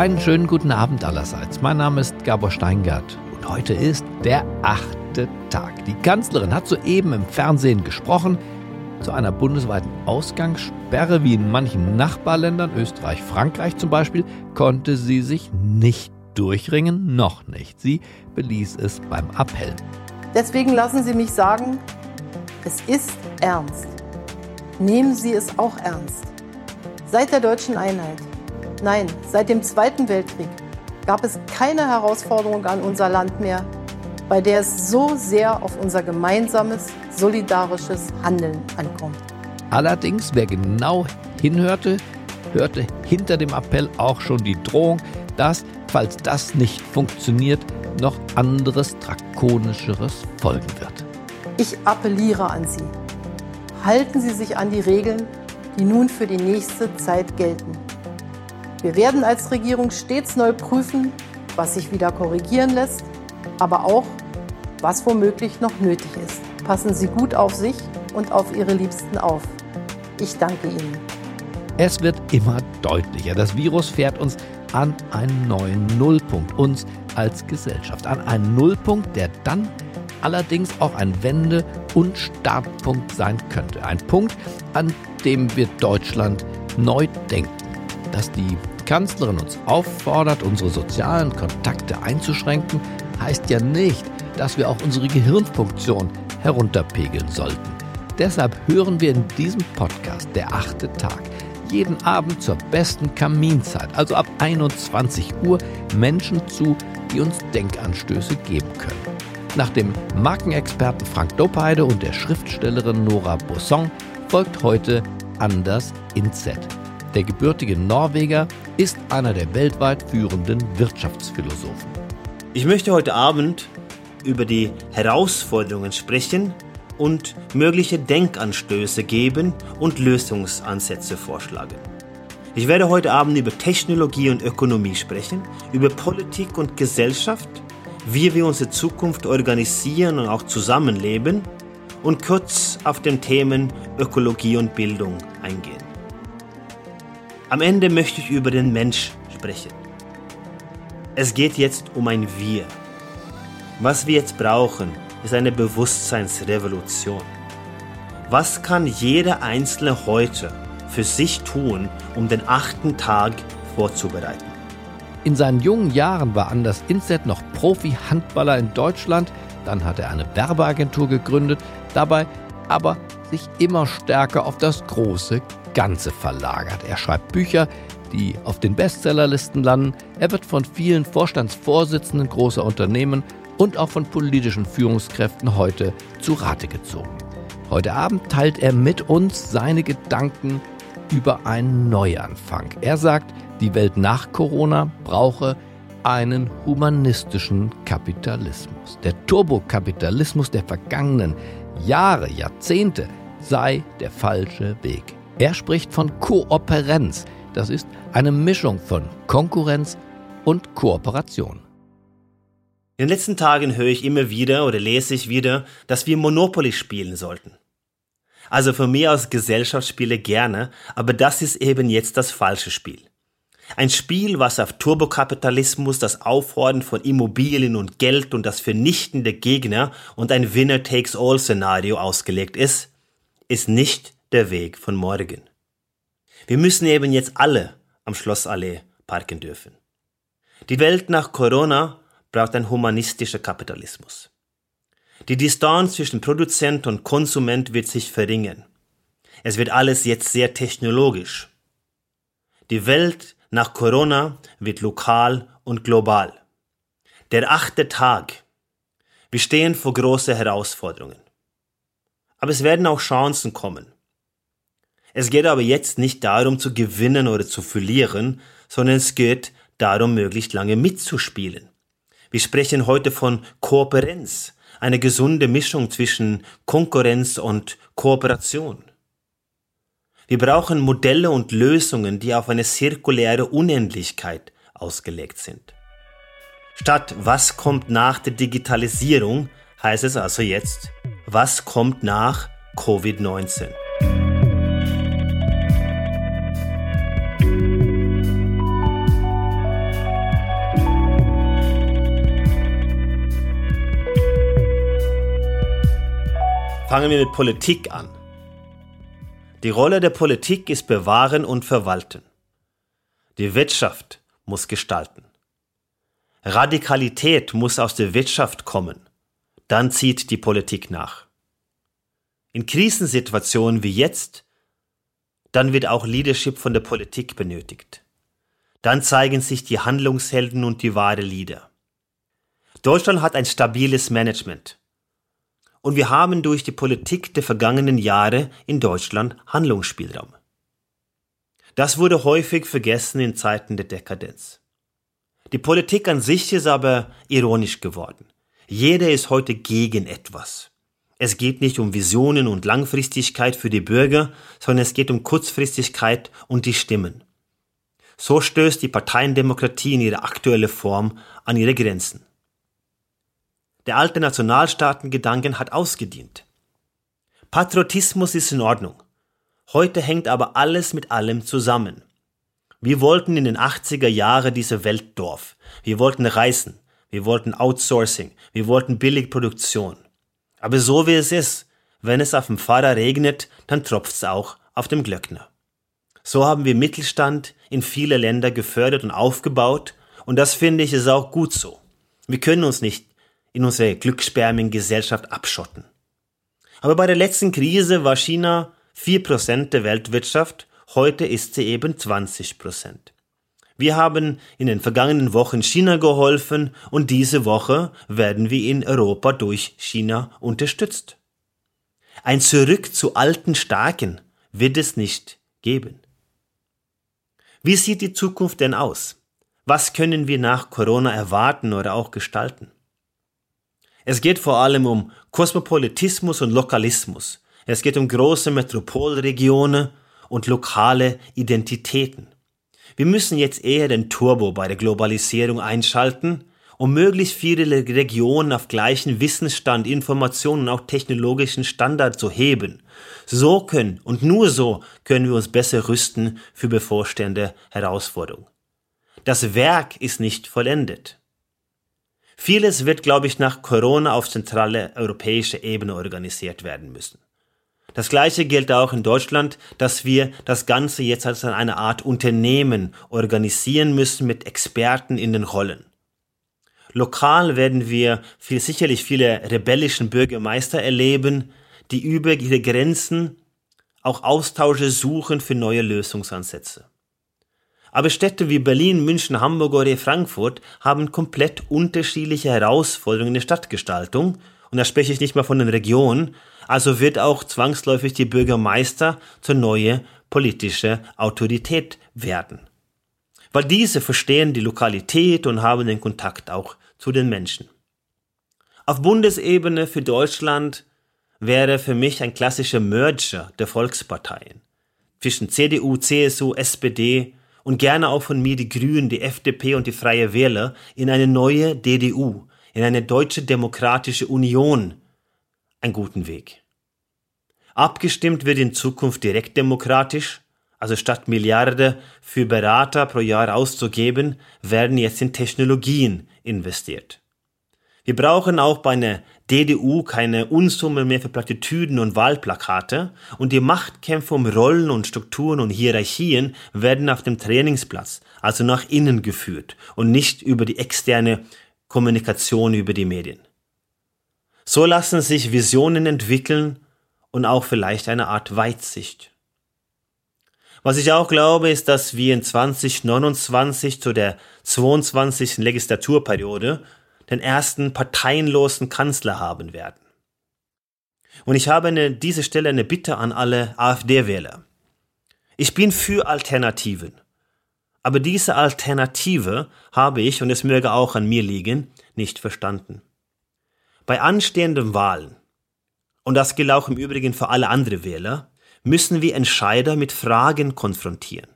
einen schönen guten Abend allerseits. Mein Name ist Gabor Steingart und heute ist der achte Tag. Die Kanzlerin hat soeben im Fernsehen gesprochen. Zu einer bundesweiten Ausgangssperre wie in manchen Nachbarländern, Österreich, Frankreich zum Beispiel, konnte sie sich nicht durchringen, noch nicht. Sie beließ es beim Appell. Deswegen lassen Sie mich sagen, es ist ernst. Nehmen Sie es auch ernst. Seit der deutschen Einheit, nein, seit dem Zweiten Weltkrieg, gab es keine Herausforderung an unser Land mehr, bei der es so sehr auf unser gemeinsames, solidarisches Handeln ankommt. Allerdings, wer genau hinhörte, hörte hinter dem Appell auch schon die Drohung, dass, falls das nicht funktioniert, noch anderes drakonischeres folgen wird. Ich appelliere an Sie. Halten Sie sich an die Regeln, die nun für die nächste Zeit gelten. Wir werden als Regierung stets neu prüfen, was sich wieder korrigieren lässt, aber auch, was womöglich noch nötig ist. Passen Sie gut auf sich und auf Ihre Liebsten auf. Ich danke Ihnen. Es wird immer deutlicher. Das Virus fährt uns an einen neuen Nullpunkt, uns als Gesellschaft, an einen Nullpunkt, der dann allerdings auch ein Wende- und Startpunkt sein könnte. Ein Punkt, an dem wir Deutschland neu denken. Dass die Kanzlerin uns auffordert, unsere sozialen Kontakte einzuschränken, heißt ja nicht, dass wir auch unsere Gehirnfunktion herunterpegeln sollten. Deshalb hören wir in diesem Podcast, der achte Tag, jeden Abend zur besten Kaminzeit, also ab 21 Uhr, Menschen zu, die uns Denkanstöße geben können. Nach dem Markenexperten Frank Dopeide und der Schriftstellerin Nora Bosson folgt heute Anders Inzet. Der gebürtige Norweger ist einer der weltweit führenden Wirtschaftsphilosophen. Ich möchte heute Abend über die Herausforderungen sprechen und mögliche Denkanstöße geben und Lösungsansätze vorschlagen. Ich werde heute Abend über Technologie und Ökonomie sprechen, über Politik und Gesellschaft, wie wir unsere Zukunft organisieren und auch zusammenleben und kurz auf den Themen Ökologie und Bildung eingehen. Am Ende möchte ich über den Mensch sprechen. Es geht jetzt um ein Wir. Was wir jetzt brauchen, ist eine Bewusstseinsrevolution. Was kann jeder Einzelne heute für sich tun, um den achten Tag vorzubereiten? In seinen jungen Jahren war Anders Inset noch Profi-Handballer in Deutschland, dann hat er eine Werbeagentur gegründet, dabei aber sich immer stärker auf das große Ganze verlagert. Er schreibt Bücher, die auf den Bestsellerlisten landen. Er wird von vielen Vorstandsvorsitzenden großer Unternehmen und auch von politischen Führungskräften heute zu Rate gezogen. Heute Abend teilt er mit uns seine Gedanken über einen Neuanfang. Er sagt, die Welt nach Corona brauche einen humanistischen Kapitalismus. Der Turbokapitalismus der vergangenen Jahre, Jahrzehnte sei der falsche Weg. Er spricht von Kooperenz. Das ist eine Mischung von Konkurrenz und Kooperation. In den letzten Tagen höre ich immer wieder oder lese ich wieder, dass wir Monopoly spielen sollten. Also von mir aus Gesellschaftsspiele gerne, aber das ist eben jetzt das falsche Spiel. Ein Spiel, was auf Turbokapitalismus, das Aufhorden von Immobilien und Geld und das Vernichten der Gegner und ein Winner-Takes-All-Szenario ausgelegt ist, ist nicht der Weg von morgen. Wir müssen eben jetzt alle am Schlossallee parken dürfen. Die Welt nach Corona braucht ein humanistischer Kapitalismus. Die Distanz zwischen Produzent und Konsument wird sich verringern. Es wird alles jetzt sehr technologisch. Die Welt nach Corona wird lokal und global. Der achte Tag. Wir stehen vor große Herausforderungen. Aber es werden auch Chancen kommen. Es geht aber jetzt nicht darum zu gewinnen oder zu verlieren, sondern es geht darum, möglichst lange mitzuspielen. Wir sprechen heute von Kooperenz, eine gesunde Mischung zwischen Konkurrenz und Kooperation. Wir brauchen Modelle und Lösungen, die auf eine zirkuläre Unendlichkeit ausgelegt sind. Statt was kommt nach der Digitalisierung, heißt es also jetzt, was kommt nach Covid-19. Fangen wir mit Politik an. Die Rolle der Politik ist bewahren und verwalten. Die Wirtschaft muss gestalten. Radikalität muss aus der Wirtschaft kommen. Dann zieht die Politik nach. In Krisensituationen wie jetzt, dann wird auch Leadership von der Politik benötigt. Dann zeigen sich die Handlungshelden und die wahre Leader. Deutschland hat ein stabiles Management. Und wir haben durch die Politik der vergangenen Jahre in Deutschland Handlungsspielraum. Das wurde häufig vergessen in Zeiten der Dekadenz. Die Politik an sich ist aber ironisch geworden. Jeder ist heute gegen etwas. Es geht nicht um Visionen und Langfristigkeit für die Bürger, sondern es geht um Kurzfristigkeit und die Stimmen. So stößt die Parteiendemokratie in ihrer aktuellen Form an ihre Grenzen. Der alte Nationalstaatengedanken hat ausgedient. Patriotismus ist in Ordnung. Heute hängt aber alles mit allem zusammen. Wir wollten in den 80er Jahren diese Weltdorf. Wir wollten reisen. Wir wollten Outsourcing. Wir wollten Billigproduktion. Aber so wie es ist, wenn es auf dem Pfarrer regnet, dann tropft es auch auf dem Glöckner. So haben wir Mittelstand in viele Länder gefördert und aufgebaut und das finde ich ist auch gut so. Wir können uns nicht in unserer glücksspermigen Gesellschaft abschotten. Aber bei der letzten Krise war China 4% der Weltwirtschaft, heute ist sie eben 20%. Wir haben in den vergangenen Wochen China geholfen und diese Woche werden wir in Europa durch China unterstützt. Ein Zurück zu alten Starken wird es nicht geben. Wie sieht die Zukunft denn aus? Was können wir nach Corona erwarten oder auch gestalten? Es geht vor allem um Kosmopolitismus und Lokalismus. Es geht um große Metropolregionen und lokale Identitäten. Wir müssen jetzt eher den Turbo bei der Globalisierung einschalten, um möglichst viele Regionen auf gleichen Wissensstand, Informationen und auch technologischen Standard zu heben. So können und nur so können wir uns besser rüsten für bevorstehende Herausforderungen. Das Werk ist nicht vollendet. Vieles wird, glaube ich, nach Corona auf zentrale europäische Ebene organisiert werden müssen. Das Gleiche gilt auch in Deutschland, dass wir das Ganze jetzt als eine Art Unternehmen organisieren müssen mit Experten in den Rollen. Lokal werden wir viel, sicherlich viele rebellischen Bürgermeister erleben, die über ihre Grenzen auch Austausche suchen für neue Lösungsansätze. Aber Städte wie Berlin, München, Hamburg oder Frankfurt haben komplett unterschiedliche Herausforderungen in der Stadtgestaltung. Und da spreche ich nicht mal von den Regionen. Also wird auch zwangsläufig die Bürgermeister zur neue politische Autorität werden. Weil diese verstehen die Lokalität und haben den Kontakt auch zu den Menschen. Auf Bundesebene für Deutschland wäre für mich ein klassischer Merger der Volksparteien zwischen CDU, CSU, SPD und gerne auch von mir die Grünen, die FDP und die Freie Wähler in eine neue DDU, in eine deutsche demokratische Union einen guten Weg. Abgestimmt wird in Zukunft direktdemokratisch, also statt Milliarden für Berater pro Jahr auszugeben, werden jetzt in Technologien investiert. Wir brauchen auch bei einer DDU keine Unsummen mehr für Plattitüden und Wahlplakate und die Machtkämpfe um Rollen und Strukturen und Hierarchien werden auf dem Trainingsplatz, also nach innen geführt und nicht über die externe Kommunikation über die Medien. So lassen sich Visionen entwickeln und auch vielleicht eine Art Weitsicht. Was ich auch glaube, ist, dass wir in 2029 zu der 22. Legislaturperiode den ersten parteienlosen Kanzler haben werden. Und ich habe an dieser Stelle eine Bitte an alle AfD-Wähler. Ich bin für Alternativen. Aber diese Alternative habe ich, und es möge auch an mir liegen, nicht verstanden. Bei anstehenden Wahlen, und das gilt auch im Übrigen für alle andere Wähler, müssen wir Entscheider mit Fragen konfrontieren.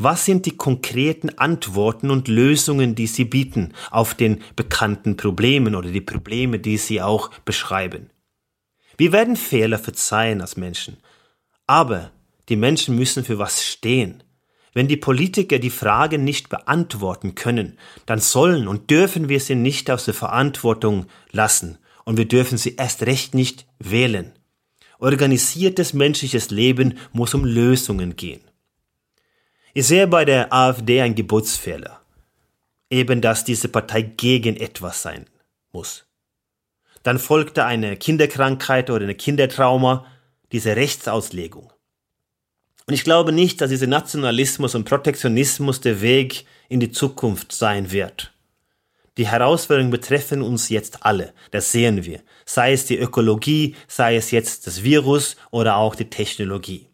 Was sind die konkreten Antworten und Lösungen, die Sie bieten auf den bekannten Problemen oder die Probleme, die Sie auch beschreiben? Wir werden Fehler verzeihen als Menschen, aber die Menschen müssen für was stehen. Wenn die Politiker die Fragen nicht beantworten können, dann sollen und dürfen wir sie nicht aus der Verantwortung lassen und wir dürfen sie erst recht nicht wählen. Organisiertes menschliches Leben muss um Lösungen gehen. Ich sehe bei der AfD einen Geburtsfehler. Eben, dass diese Partei gegen etwas sein muss. Dann folgte eine Kinderkrankheit oder eine Kindertrauma, diese Rechtsauslegung. Und ich glaube nicht, dass dieser Nationalismus und Protektionismus der Weg in die Zukunft sein wird. Die Herausforderungen betreffen uns jetzt alle, das sehen wir, sei es die Ökologie, sei es jetzt das Virus oder auch die Technologie.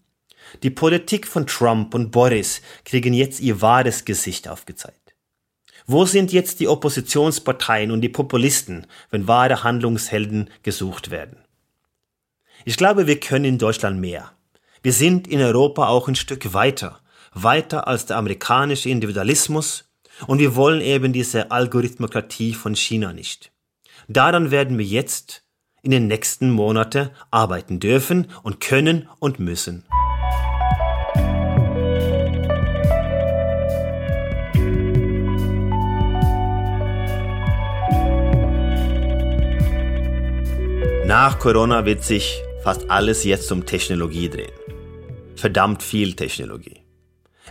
Die Politik von Trump und Boris kriegen jetzt ihr wahres Gesicht aufgezeigt. Wo sind jetzt die Oppositionsparteien und die Populisten, wenn wahre Handlungshelden gesucht werden? Ich glaube, wir können in Deutschland mehr. Wir sind in Europa auch ein Stück weiter, weiter als der amerikanische Individualismus und wir wollen eben diese Algorithmokratie von China nicht. Daran werden wir jetzt in den nächsten Monaten arbeiten dürfen und können und müssen. Nach Corona wird sich fast alles jetzt um Technologie drehen verdammt viel Technologie.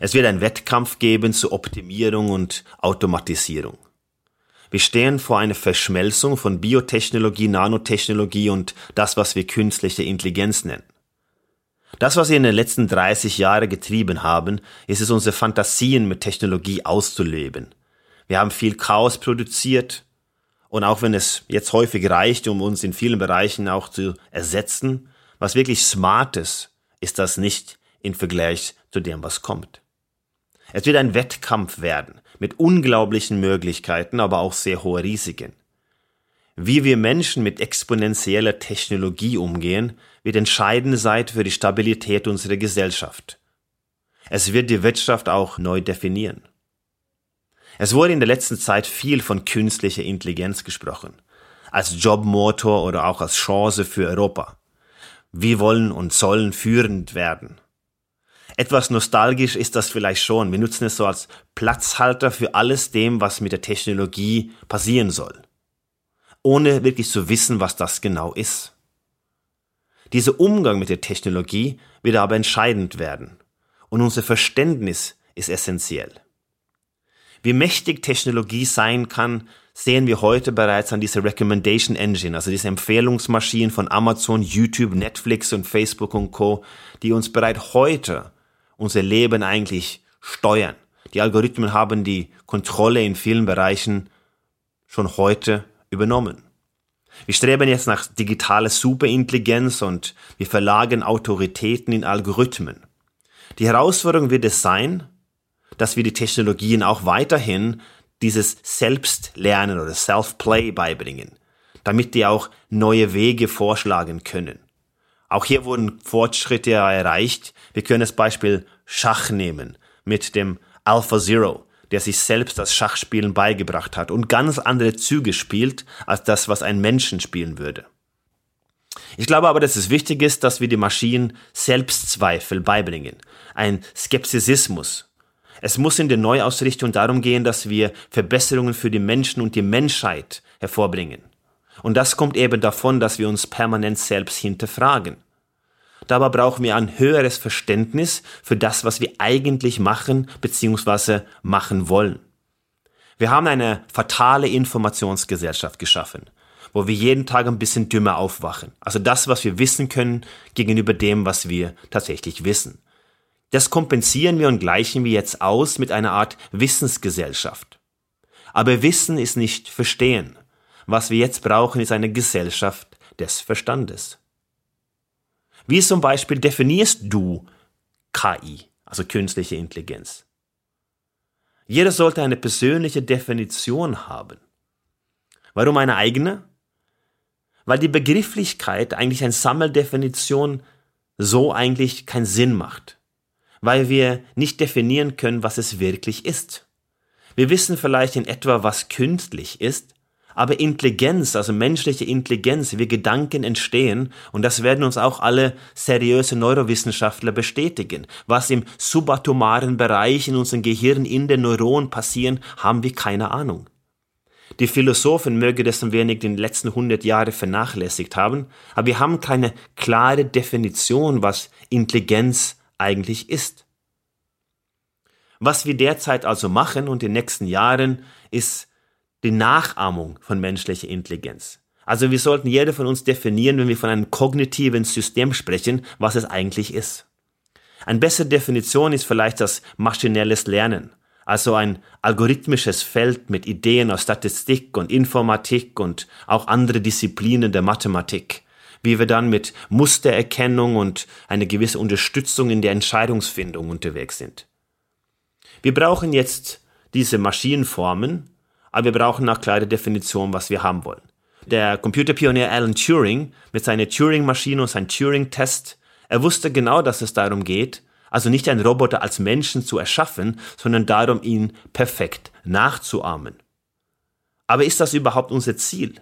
Es wird einen Wettkampf geben zur Optimierung und Automatisierung. Wir stehen vor einer Verschmelzung von Biotechnologie, Nanotechnologie und das, was wir künstliche Intelligenz nennen. Das, was wir in den letzten 30 Jahren getrieben haben, ist es, unsere Fantasien mit Technologie auszuleben. Wir haben viel Chaos produziert und auch wenn es jetzt häufig reicht, um uns in vielen Bereichen auch zu ersetzen, was wirklich Smartes ist das nicht im Vergleich zu dem, was kommt. Es wird ein Wettkampf werden mit unglaublichen Möglichkeiten, aber auch sehr hohe Risiken. Wie wir Menschen mit exponentieller Technologie umgehen, wird entscheidend sein für die Stabilität unserer Gesellschaft. Es wird die Wirtschaft auch neu definieren. Es wurde in der letzten Zeit viel von künstlicher Intelligenz gesprochen, als Jobmotor oder auch als Chance für Europa. Wir wollen und sollen führend werden. Etwas nostalgisch ist das vielleicht schon. Wir nutzen es so als Platzhalter für alles dem, was mit der Technologie passieren soll. Ohne wirklich zu wissen, was das genau ist. Dieser Umgang mit der Technologie wird aber entscheidend werden. Und unser Verständnis ist essentiell. Wie mächtig Technologie sein kann, sehen wir heute bereits an dieser Recommendation Engine, also diese Empfehlungsmaschinen von Amazon, YouTube, Netflix und Facebook und Co., die uns bereits heute unser Leben eigentlich steuern. Die Algorithmen haben die Kontrolle in vielen Bereichen schon heute übernommen. Wir streben jetzt nach digitaler Superintelligenz und wir verlagern Autoritäten in Algorithmen. Die Herausforderung wird es sein, dass wir die Technologien auch weiterhin dieses Selbstlernen oder Self-Play beibringen, damit die auch neue Wege vorschlagen können. Auch hier wurden Fortschritte erreicht. Wir können das Beispiel Schach nehmen mit dem Alpha Zero, der sich selbst das Schachspielen beigebracht hat und ganz andere Züge spielt als das, was ein Menschen spielen würde. Ich glaube aber, dass es wichtig ist, dass wir die Maschinen Selbstzweifel beibringen, ein Skepsismus. Es muss in der Neuausrichtung darum gehen, dass wir Verbesserungen für die Menschen und die Menschheit hervorbringen. Und das kommt eben davon, dass wir uns permanent selbst hinterfragen. Dabei brauchen wir ein höheres Verständnis für das, was wir eigentlich machen bzw. machen wollen. Wir haben eine fatale Informationsgesellschaft geschaffen, wo wir jeden Tag ein bisschen dümmer aufwachen. Also das, was wir wissen können, gegenüber dem, was wir tatsächlich wissen. Das kompensieren wir und gleichen wir jetzt aus mit einer Art Wissensgesellschaft. Aber Wissen ist nicht Verstehen. Was wir jetzt brauchen, ist eine Gesellschaft des Verstandes. Wie zum Beispiel definierst du KI, also künstliche Intelligenz? Jeder sollte eine persönliche Definition haben. Warum eine eigene? Weil die Begrifflichkeit eigentlich eine Sammeldefinition so eigentlich keinen Sinn macht. Weil wir nicht definieren können, was es wirklich ist. Wir wissen vielleicht in etwa, was künstlich ist, aber Intelligenz, also menschliche Intelligenz, wie Gedanken entstehen, und das werden uns auch alle seriöse Neurowissenschaftler bestätigen. Was im subatomaren Bereich in unserem Gehirn in den Neuronen passieren, haben wir keine Ahnung. Die Philosophen mögen das ein wenig in den letzten 100 Jahren vernachlässigt haben, aber wir haben keine klare Definition, was Intelligenz eigentlich ist. Was wir derzeit also machen und in den nächsten Jahren ist die Nachahmung von menschlicher Intelligenz. Also wir sollten jeder von uns definieren, wenn wir von einem kognitiven System sprechen, was es eigentlich ist. Eine bessere Definition ist vielleicht das maschinelles Lernen, also ein algorithmisches Feld mit Ideen aus Statistik und Informatik und auch andere Disziplinen der Mathematik, wie wir dann mit Mustererkennung und eine gewisse Unterstützung in der Entscheidungsfindung unterwegs sind. Wir brauchen jetzt diese Maschinenformen, aber wir brauchen auch klare Definition, was wir haben wollen. Der Computerpionier Alan Turing mit seiner Turing-Maschine und seinem Turing-Test, er wusste genau, dass es darum geht, also nicht einen Roboter als Menschen zu erschaffen, sondern darum, ihn perfekt nachzuahmen. Aber ist das überhaupt unser Ziel?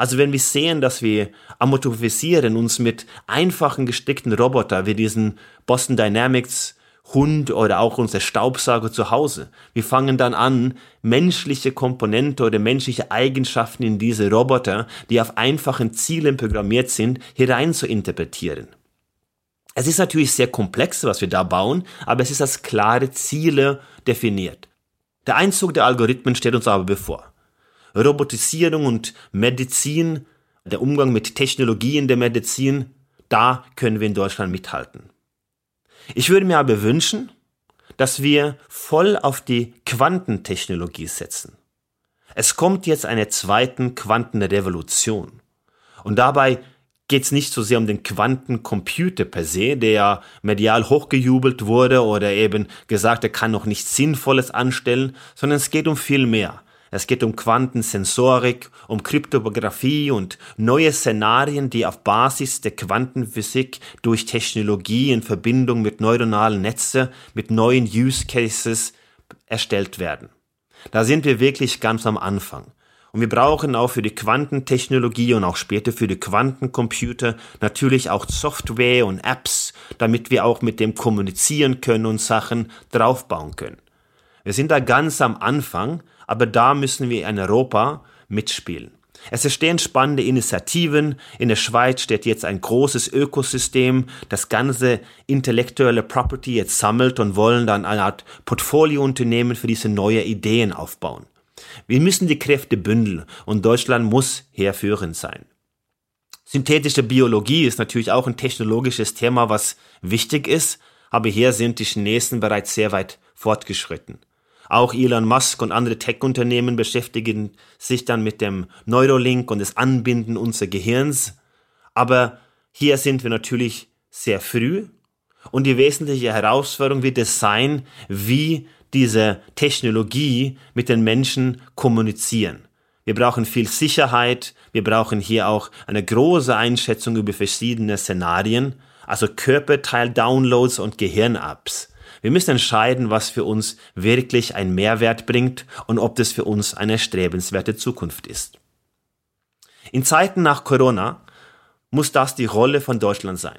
Also wenn wir sehen, dass wir amorphisieren uns mit einfachen gestickten Roboter wie diesen Boston Dynamics Hund oder auch unser Staubsauger zu Hause. Wir fangen dann an, menschliche Komponente oder menschliche Eigenschaften in diese Roboter, die auf einfachen Zielen programmiert sind, hinein zu interpretieren. Es ist natürlich sehr komplex, was wir da bauen, aber es ist als klare Ziele definiert. Der Einzug der Algorithmen steht uns aber bevor. Robotisierung und Medizin, der Umgang mit Technologien der Medizin, da können wir in Deutschland mithalten. Ich würde mir aber wünschen, dass wir voll auf die Quantentechnologie setzen. Es kommt jetzt eine zweiten Quantenrevolution. Und dabei geht es nicht so sehr um den Quantencomputer per se, der medial hochgejubelt wurde oder eben gesagt, er kann noch nichts Sinnvolles anstellen, sondern es geht um viel mehr. Es geht um Quantensensorik, um Kryptographie und neue Szenarien, die auf Basis der Quantenphysik durch Technologie in Verbindung mit neuronalen Netzen, mit neuen Use Cases erstellt werden. Da sind wir wirklich ganz am Anfang. Und wir brauchen auch für die Quantentechnologie und auch später für die Quantencomputer natürlich auch Software und Apps, damit wir auch mit dem kommunizieren können und Sachen draufbauen können. Wir sind da ganz am Anfang, aber da müssen wir in Europa mitspielen. Es entstehen spannende Initiativen. In der Schweiz steht jetzt ein großes Ökosystem, das ganze intellektuelle Property jetzt sammelt und wollen dann eine Art Portfoliounternehmen für diese neue Ideen aufbauen. Wir müssen die Kräfte bündeln und Deutschland muss herführend sein. Synthetische Biologie ist natürlich auch ein technologisches Thema, was wichtig ist, aber hier sind die Chinesen bereits sehr weit fortgeschritten. Auch Elon Musk und andere Tech-Unternehmen beschäftigen sich dann mit dem Neurolink und das Anbinden unseres Gehirns. Aber hier sind wir natürlich sehr früh und die wesentliche Herausforderung wird es sein, wie diese Technologie mit den Menschen kommunizieren. Wir brauchen viel Sicherheit, wir brauchen hier auch eine große Einschätzung über verschiedene Szenarien, also Körperteil-Downloads und Gehirn-Apps. Wir müssen entscheiden, was für uns wirklich einen Mehrwert bringt und ob das für uns eine strebenswerte Zukunft ist. In Zeiten nach Corona muss das die Rolle von Deutschland sein.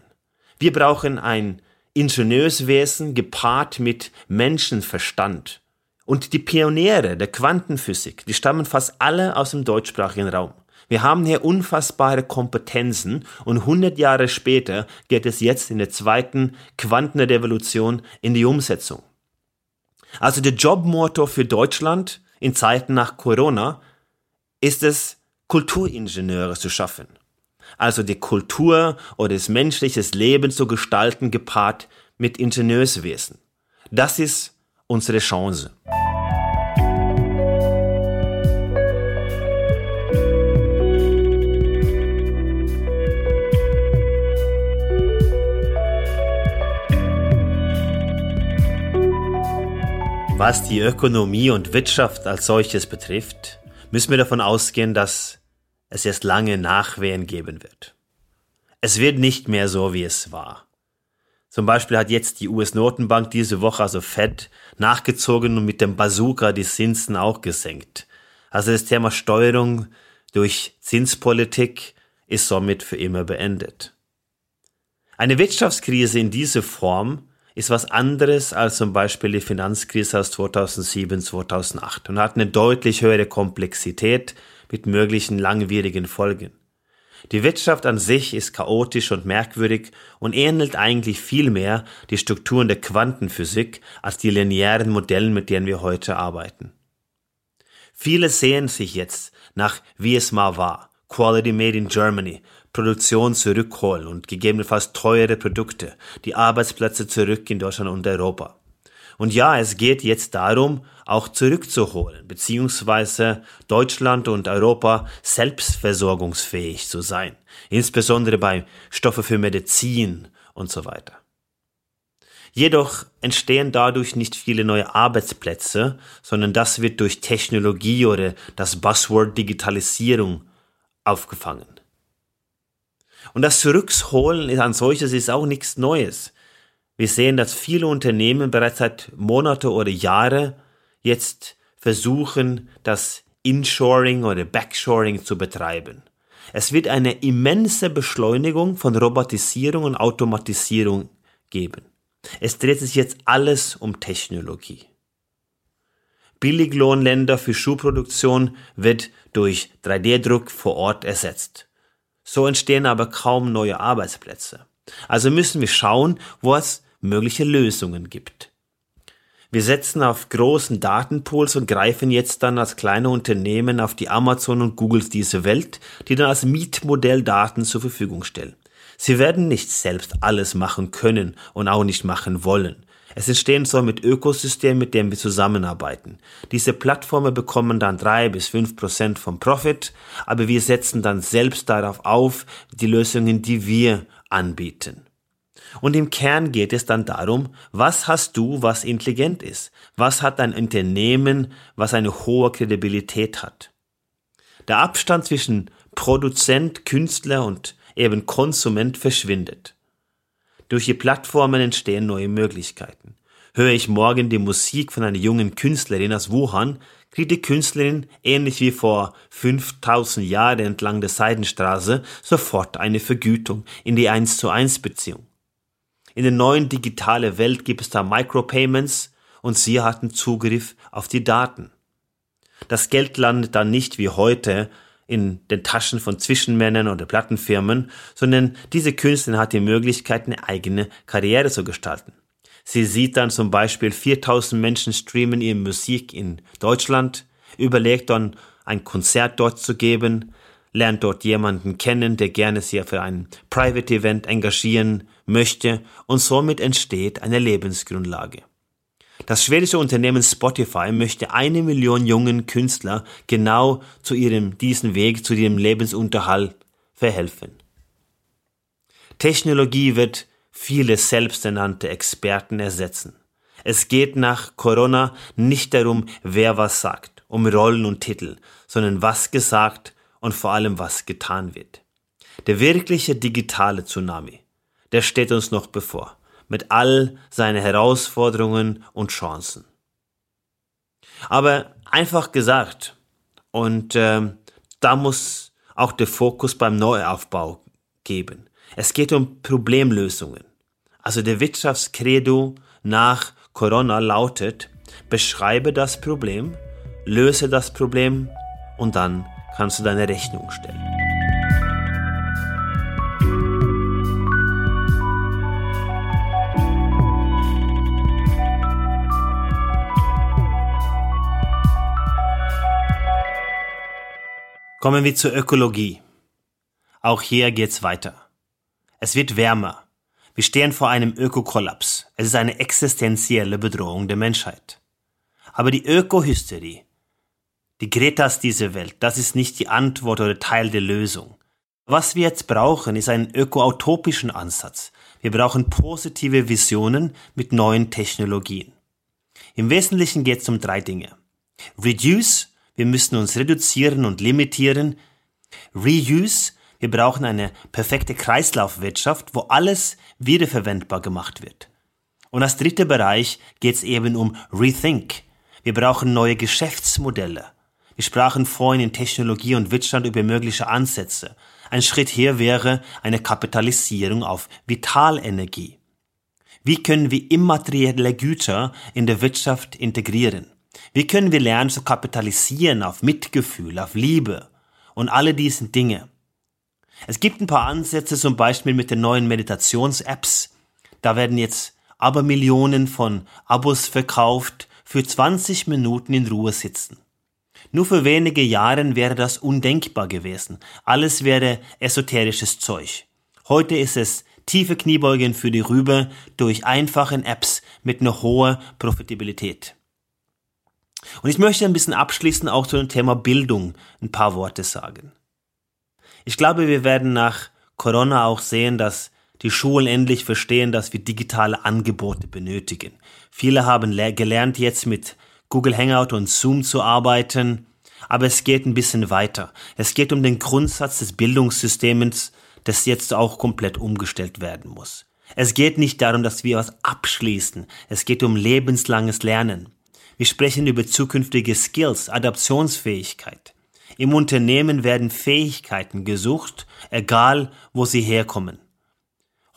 Wir brauchen ein Ingenieurswesen gepaart mit Menschenverstand. Und die Pioniere der Quantenphysik, die stammen fast alle aus dem deutschsprachigen Raum. Wir haben hier unfassbare Kompetenzen und 100 Jahre später geht es jetzt in der zweiten Quantenrevolution in die Umsetzung. Also der Jobmotor für Deutschland in Zeiten nach Corona ist es, Kulturingenieure zu schaffen. Also die Kultur oder das menschliche Leben zu gestalten, gepaart mit Ingenieurswesen. Das ist unsere Chance. Was die Ökonomie und Wirtschaft als solches betrifft, müssen wir davon ausgehen, dass es erst lange Nachwehen geben wird. Es wird nicht mehr so, wie es war. Zum Beispiel hat jetzt die US-Notenbank diese Woche, also Fed, nachgezogen und mit dem Bazooka die Zinsen auch gesenkt. Also das Thema Steuerung durch Zinspolitik ist somit für immer beendet. Eine Wirtschaftskrise in dieser Form ist was anderes als zum Beispiel die Finanzkrise aus 2007, 2008 und hat eine deutlich höhere Komplexität mit möglichen langwierigen Folgen. Die Wirtschaft an sich ist chaotisch und merkwürdig und ähnelt eigentlich viel mehr die Strukturen der Quantenphysik als die linearen Modellen, mit denen wir heute arbeiten. Viele sehen sich jetzt nach wie es mal war, Quality Made in Germany, Produktion zurückholen und gegebenenfalls teure Produkte, die Arbeitsplätze zurück in Deutschland und Europa. Und ja, es geht jetzt darum, auch zurückzuholen, beziehungsweise Deutschland und Europa selbstversorgungsfähig zu sein, insbesondere bei Stoffe für Medizin und so weiter. Jedoch entstehen dadurch nicht viele neue Arbeitsplätze, sondern das wird durch Technologie oder das Buzzword Digitalisierung aufgefangen. Und das Zurückholen an solches ist auch nichts Neues. Wir sehen, dass viele Unternehmen bereits seit Monate oder Jahre jetzt versuchen, das Inshoring oder Backshoring zu betreiben. Es wird eine immense Beschleunigung von Robotisierung und Automatisierung geben. Es dreht sich jetzt alles um Technologie. Billiglohnländer für Schuhproduktion wird durch 3D-Druck vor Ort ersetzt. So entstehen aber kaum neue Arbeitsplätze. Also müssen wir schauen, wo es mögliche Lösungen gibt. Wir setzen auf großen Datenpools und greifen jetzt dann als kleine Unternehmen auf die Amazon und Googles diese Welt, die dann als Mietmodell Daten zur Verfügung stellen. Sie werden nicht selbst alles machen können und auch nicht machen wollen. Es entstehen so mit Ökosystemen, mit denen wir zusammenarbeiten. Diese Plattformen bekommen dann drei bis fünf Prozent vom Profit, aber wir setzen dann selbst darauf auf, die Lösungen, die wir anbieten. Und im Kern geht es dann darum, was hast du, was intelligent ist? Was hat ein Unternehmen, was eine hohe Kredibilität hat? Der Abstand zwischen Produzent, Künstler und eben Konsument verschwindet. Durch die Plattformen entstehen neue Möglichkeiten. Höre ich morgen die Musik von einer jungen Künstlerin aus Wuhan, kriegt die Künstlerin, ähnlich wie vor 5000 Jahren entlang der Seidenstraße, sofort eine Vergütung in die 1 zu 1 Beziehung. In der neuen digitalen Welt gibt es da Micropayments und sie hatten Zugriff auf die Daten. Das Geld landet dann nicht wie heute in den Taschen von Zwischenmännern oder Plattenfirmen, sondern diese Künstlerin hat die Möglichkeit, eine eigene Karriere zu gestalten. Sie sieht dann zum Beispiel 4000 Menschen streamen ihre Musik in Deutschland, überlegt dann ein Konzert dort zu geben, lernt dort jemanden kennen, der gerne sich für ein Private Event engagieren möchte und somit entsteht eine Lebensgrundlage. Das schwedische Unternehmen Spotify möchte eine Million jungen Künstler genau zu ihrem, diesen Weg, zu ihrem Lebensunterhalt verhelfen. Technologie wird viele selbsternannte Experten ersetzen. Es geht nach Corona nicht darum, wer was sagt, um Rollen und Titel, sondern was gesagt und vor allem was getan wird. Der wirkliche digitale Tsunami, der steht uns noch bevor, mit all seinen Herausforderungen und Chancen. Aber einfach gesagt, und äh, da muss auch der Fokus beim Neuaufbau geben. Es geht um Problemlösungen. Also der Wirtschaftskredo nach Corona lautet, beschreibe das Problem, löse das Problem und dann kannst du deine Rechnung stellen. Kommen wir zur Ökologie. Auch hier geht's weiter. Es wird wärmer. Wir stehen vor einem Ökokollaps. Es ist eine existenzielle Bedrohung der Menschheit. Aber die Ökohysterie die Gretas dieser Welt, das ist nicht die Antwort oder Teil der Lösung. Was wir jetzt brauchen, ist einen ökoautopischen Ansatz. Wir brauchen positive Visionen mit neuen Technologien. Im Wesentlichen geht es um drei Dinge. Reduce, wir müssen uns reduzieren und limitieren. Reuse, wir brauchen eine perfekte Kreislaufwirtschaft, wo alles wiederverwendbar gemacht wird. Und als dritter Bereich geht es eben um Rethink. Wir brauchen neue Geschäftsmodelle. Wir sprachen vorhin in Technologie und Wirtschaft über mögliche Ansätze. Ein Schritt hier wäre eine Kapitalisierung auf Vitalenergie. Wie können wir immaterielle Güter in der Wirtschaft integrieren? Wie können wir lernen zu kapitalisieren auf Mitgefühl, auf Liebe und alle diesen Dinge? Es gibt ein paar Ansätze, zum Beispiel mit den neuen Meditations-Apps. Da werden jetzt aber Millionen von Abos verkauft für 20 Minuten in Ruhe sitzen. Nur für wenige Jahren wäre das undenkbar gewesen. Alles wäre esoterisches Zeug. Heute ist es tiefe Kniebeugen für die Rübe durch einfachen Apps mit einer hohen Profitabilität. Und ich möchte ein bisschen abschließend auch zu dem Thema Bildung ein paar Worte sagen. Ich glaube, wir werden nach Corona auch sehen, dass die Schulen endlich verstehen, dass wir digitale Angebote benötigen. Viele haben gelernt, jetzt mit Google Hangout und Zoom zu arbeiten, aber es geht ein bisschen weiter. Es geht um den Grundsatz des Bildungssystems, das jetzt auch komplett umgestellt werden muss. Es geht nicht darum, dass wir was abschließen. Es geht um lebenslanges Lernen. Wir sprechen über zukünftige Skills, Adaptionsfähigkeit. Im Unternehmen werden Fähigkeiten gesucht, egal wo sie herkommen.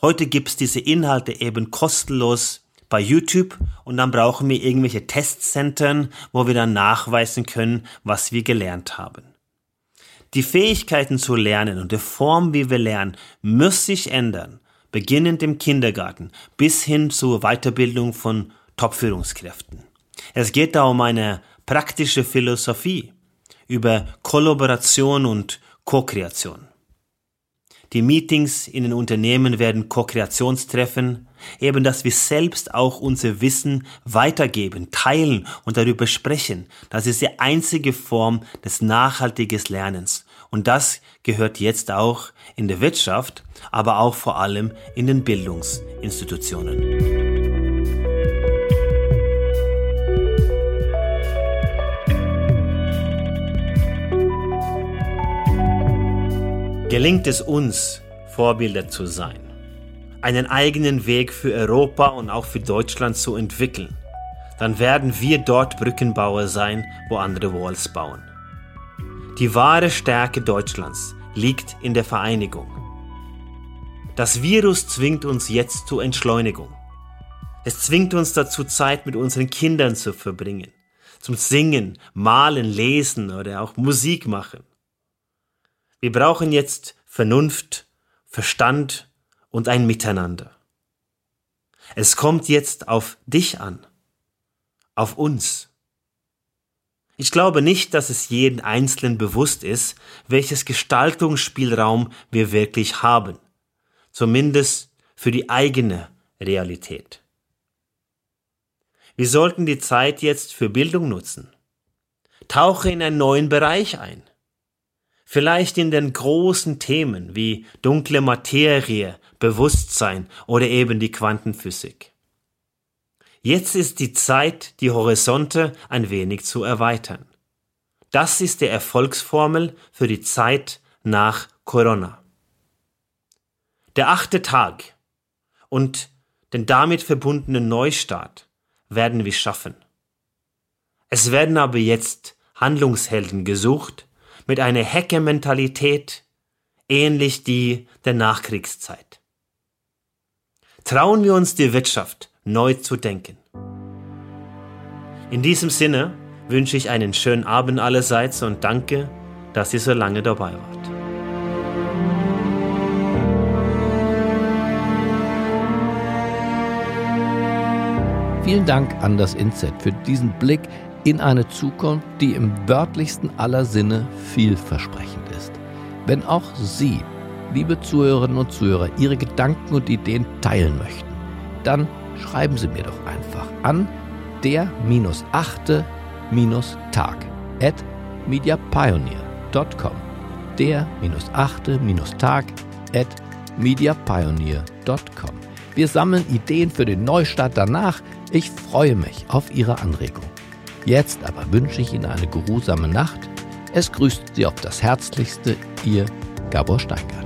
Heute gibt's diese Inhalte eben kostenlos bei YouTube und dann brauchen wir irgendwelche Testzentren, wo wir dann nachweisen können, was wir gelernt haben. Die Fähigkeiten zu lernen und die Form, wie wir lernen, muss sich ändern, beginnend im Kindergarten bis hin zur Weiterbildung von Top-Führungskräften. Es geht da um eine praktische Philosophie über Kollaboration und Co-Kreation. Die Meetings in den Unternehmen werden Co-Kreationstreffen, eben dass wir selbst auch unser Wissen weitergeben, teilen und darüber sprechen. Das ist die einzige Form des nachhaltigen Lernens. Und das gehört jetzt auch in der Wirtschaft, aber auch vor allem in den Bildungsinstitutionen. Gelingt es uns, Vorbilder zu sein, einen eigenen Weg für Europa und auch für Deutschland zu entwickeln, dann werden wir dort Brückenbauer sein, wo andere Walls bauen. Die wahre Stärke Deutschlands liegt in der Vereinigung. Das Virus zwingt uns jetzt zur Entschleunigung. Es zwingt uns dazu, Zeit mit unseren Kindern zu verbringen, zum Singen, Malen, Lesen oder auch Musik machen. Wir brauchen jetzt Vernunft, Verstand und ein Miteinander. Es kommt jetzt auf dich an, auf uns. Ich glaube nicht, dass es jeden Einzelnen bewusst ist, welches Gestaltungsspielraum wir wirklich haben, zumindest für die eigene Realität. Wir sollten die Zeit jetzt für Bildung nutzen. Tauche in einen neuen Bereich ein. Vielleicht in den großen Themen wie dunkle Materie, Bewusstsein oder eben die Quantenphysik. Jetzt ist die Zeit, die Horizonte ein wenig zu erweitern. Das ist die Erfolgsformel für die Zeit nach Corona. Der achte Tag und den damit verbundenen Neustart werden wir schaffen. Es werden aber jetzt Handlungshelden gesucht, mit einer Hecke-Mentalität, ähnlich die der Nachkriegszeit. Trauen wir uns die Wirtschaft neu zu denken. In diesem Sinne wünsche ich einen schönen Abend allerseits und danke, dass ihr so lange dabei wart. Vielen Dank an das Inset für diesen Blick in eine Zukunft, die im wörtlichsten aller Sinne vielversprechend ist. Wenn auch Sie, liebe Zuhörerinnen und Zuhörer, Ihre Gedanken und Ideen teilen möchten, dann schreiben Sie mir doch einfach an der-achte-tag at mediapioneer.com der-achte-tag at mediapioneer.com Wir sammeln Ideen für den Neustart danach. Ich freue mich auf Ihre Anregung. Jetzt aber wünsche ich Ihnen eine geruhsame Nacht. Es grüßt Sie auf das Herzlichste, Ihr Gabor Steingart.